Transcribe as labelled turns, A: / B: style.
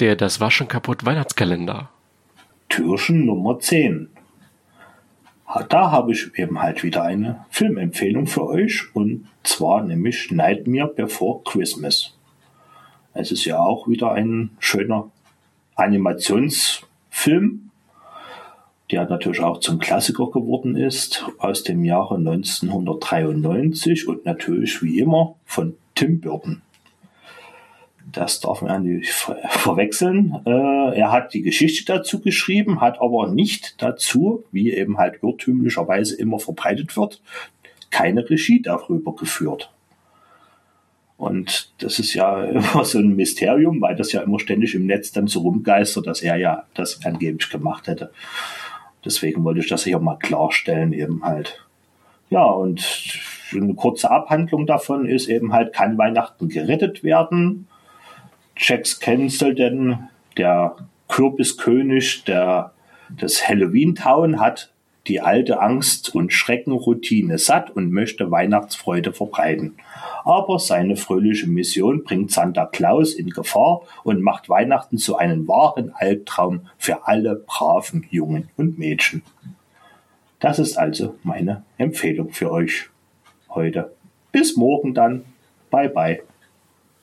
A: Der Das Waschen kaputt Weihnachtskalender.
B: Türchen Nummer 10. Da habe ich eben halt wieder eine Filmempfehlung für euch und zwar nämlich Nightmare Before Christmas. Es ist ja auch wieder ein schöner Animationsfilm, der natürlich auch zum Klassiker geworden ist, aus dem Jahre 1993 und natürlich wie immer von Tim Burton. Das darf man nicht verwechseln. Äh, er hat die Geschichte dazu geschrieben, hat aber nicht dazu, wie eben halt irrtümlicherweise immer verbreitet wird, keine Regie darüber geführt. Und das ist ja immer so ein Mysterium, weil das ja immer ständig im Netz dann so rumgeistert, dass er ja das angeblich gemacht hätte. Deswegen wollte ich das hier mal klarstellen, eben halt. Ja, und eine kurze Abhandlung davon ist eben halt, kann Weihnachten gerettet werden? Jax Cancelden, der Kürbiskönig der, des Halloween Town, hat die alte Angst- und Schreckenroutine satt und möchte Weihnachtsfreude verbreiten. Aber seine fröhliche Mission bringt Santa Claus in Gefahr und macht Weihnachten zu einem wahren Albtraum für alle braven Jungen und Mädchen. Das ist also meine Empfehlung für euch heute. Bis morgen dann. Bye bye.